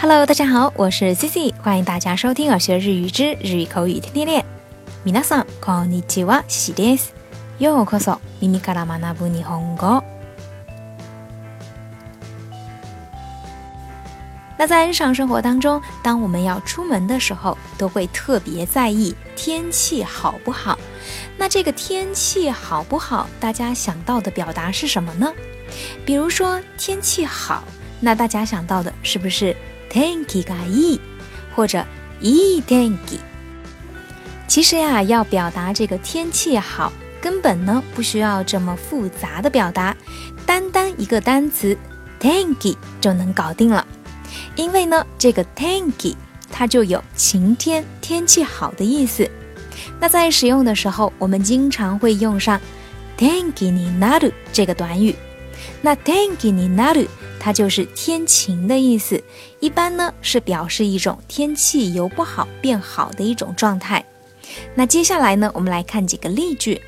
Hello，大家好，我是 Cici，欢迎大家收听《耳学日语之日语口语天天练》。皆さんこんにちは、Cici です。ようこそ耳から学ぶ日本語。那在日常生活当中，当我们要出门的时候，都会特别在意天气好不好。那这个天气好不好，大家想到的表达是什么呢？比如说天气好，那大家想到的是不是？ 天気がいい，或者いい天気。其实呀，要表达这个天气好，根本呢不需要这么复杂的表达，单单一个单词天気就能搞定了。因为呢，这个天気它就有晴天、天气好的意思。那在使用的时候，我们经常会用上天気になる这个短语。那天気になる。 它就是天晴的意思，一般呢是表示一种天气由不好变好的一种状态。那接下来呢，我们来看几个例句，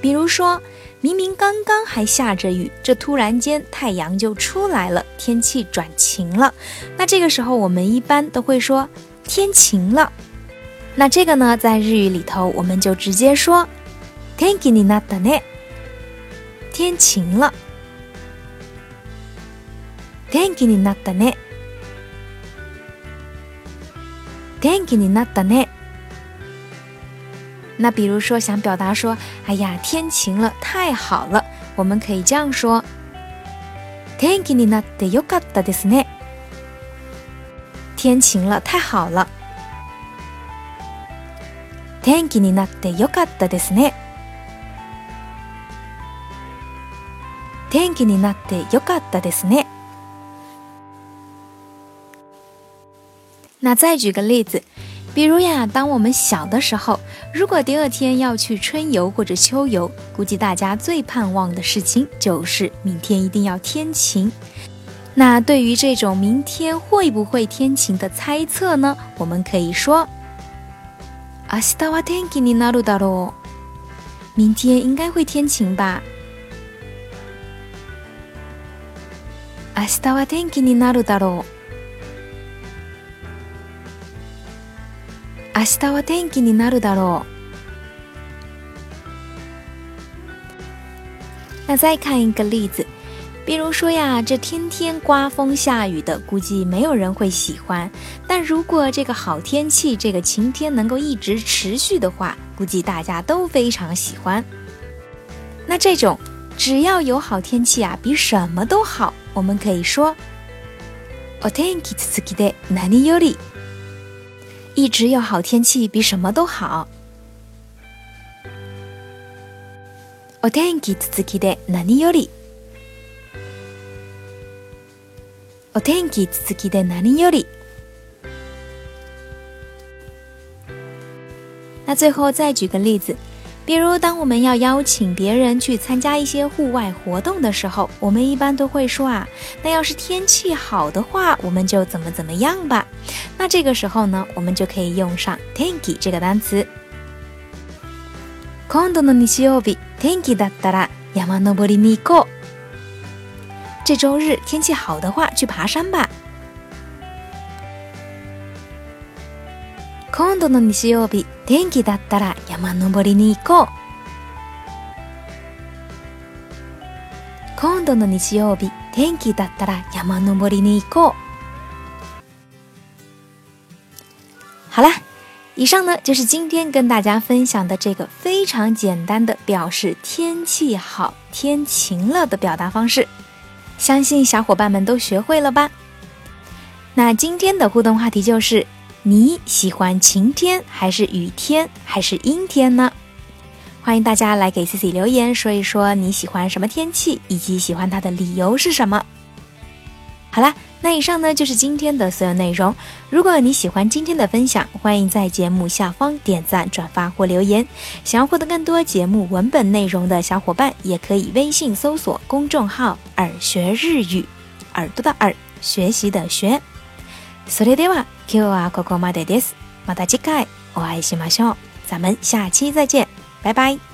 比如说明明刚刚还下着雨，这突然间太阳就出来了，天气转晴了。那这个时候我们一般都会说天晴了。那这个呢，在日语里头我们就直接说天気になったね，天晴了。 天気になったね。天気になったね。那比如说想表达说，哎呀，天晴了，太好了，我们可以这样说：天気になってよかったですね。天晴了，太好了。天気になってよかったですね。天気になってよかったですね。那再举个例子，比如呀，当我们小的时候，如果第二天要去春游或者秋游，估计大家最盼望的事情就是明天一定要天晴。那对于这种明天会不会天晴的猜测呢？我们可以说：明日は天気になるだろう。明天应该会天晴吧。明日は天気になるだろう。 日は天気になるだろう。那再看一个例子，比如说呀，这天天刮风下雨的，估计没有人会喜欢。但如果这个好天气，这个晴天能够一直持续的话，估计大家都非常喜欢。那这种只要有好天气啊，比什么都好，我们可以说，お天気続きで何より。 一直有好天气比什么都好。お天気続きで何より。お天気続きで何より。那最后再举个例子。 比如，当我们要邀请别人去参加一些户外活动的时候，我们一般都会说啊，那要是天气好的话，我们就怎么怎么样吧。那这个时候呢，我们就可以用上天気这个单词。今度の日曜日、天気だったら山登りに行こう。这周日天气好的话，去爬山吧。 今度の日曜日、天気だったら山登りに行こう。今度の日曜日、天気だったら山登りに行こう。好啦，以上呢就是今天跟大家分享的这个非常简单的表示天气好、天晴了的表达方式，相信小伙伴们都学会了吧？那今天的互动话题就是。 你喜欢晴天还是雨天还是阴天呢？欢迎大家来给 C C 留言，说一说你喜欢什么天气，以及喜欢它的理由是什么。好啦，那以上呢就是今天的所有内容。如果你喜欢今天的分享，欢迎在节目下方点赞、转发或留言。想要获得更多节目文本内容的小伙伴，也可以微信搜索公众号“耳学日语”，耳朵的耳，学习的学。それでは今日はここまでです。また次回お会いしましょう。咱们下期再见，拜拜。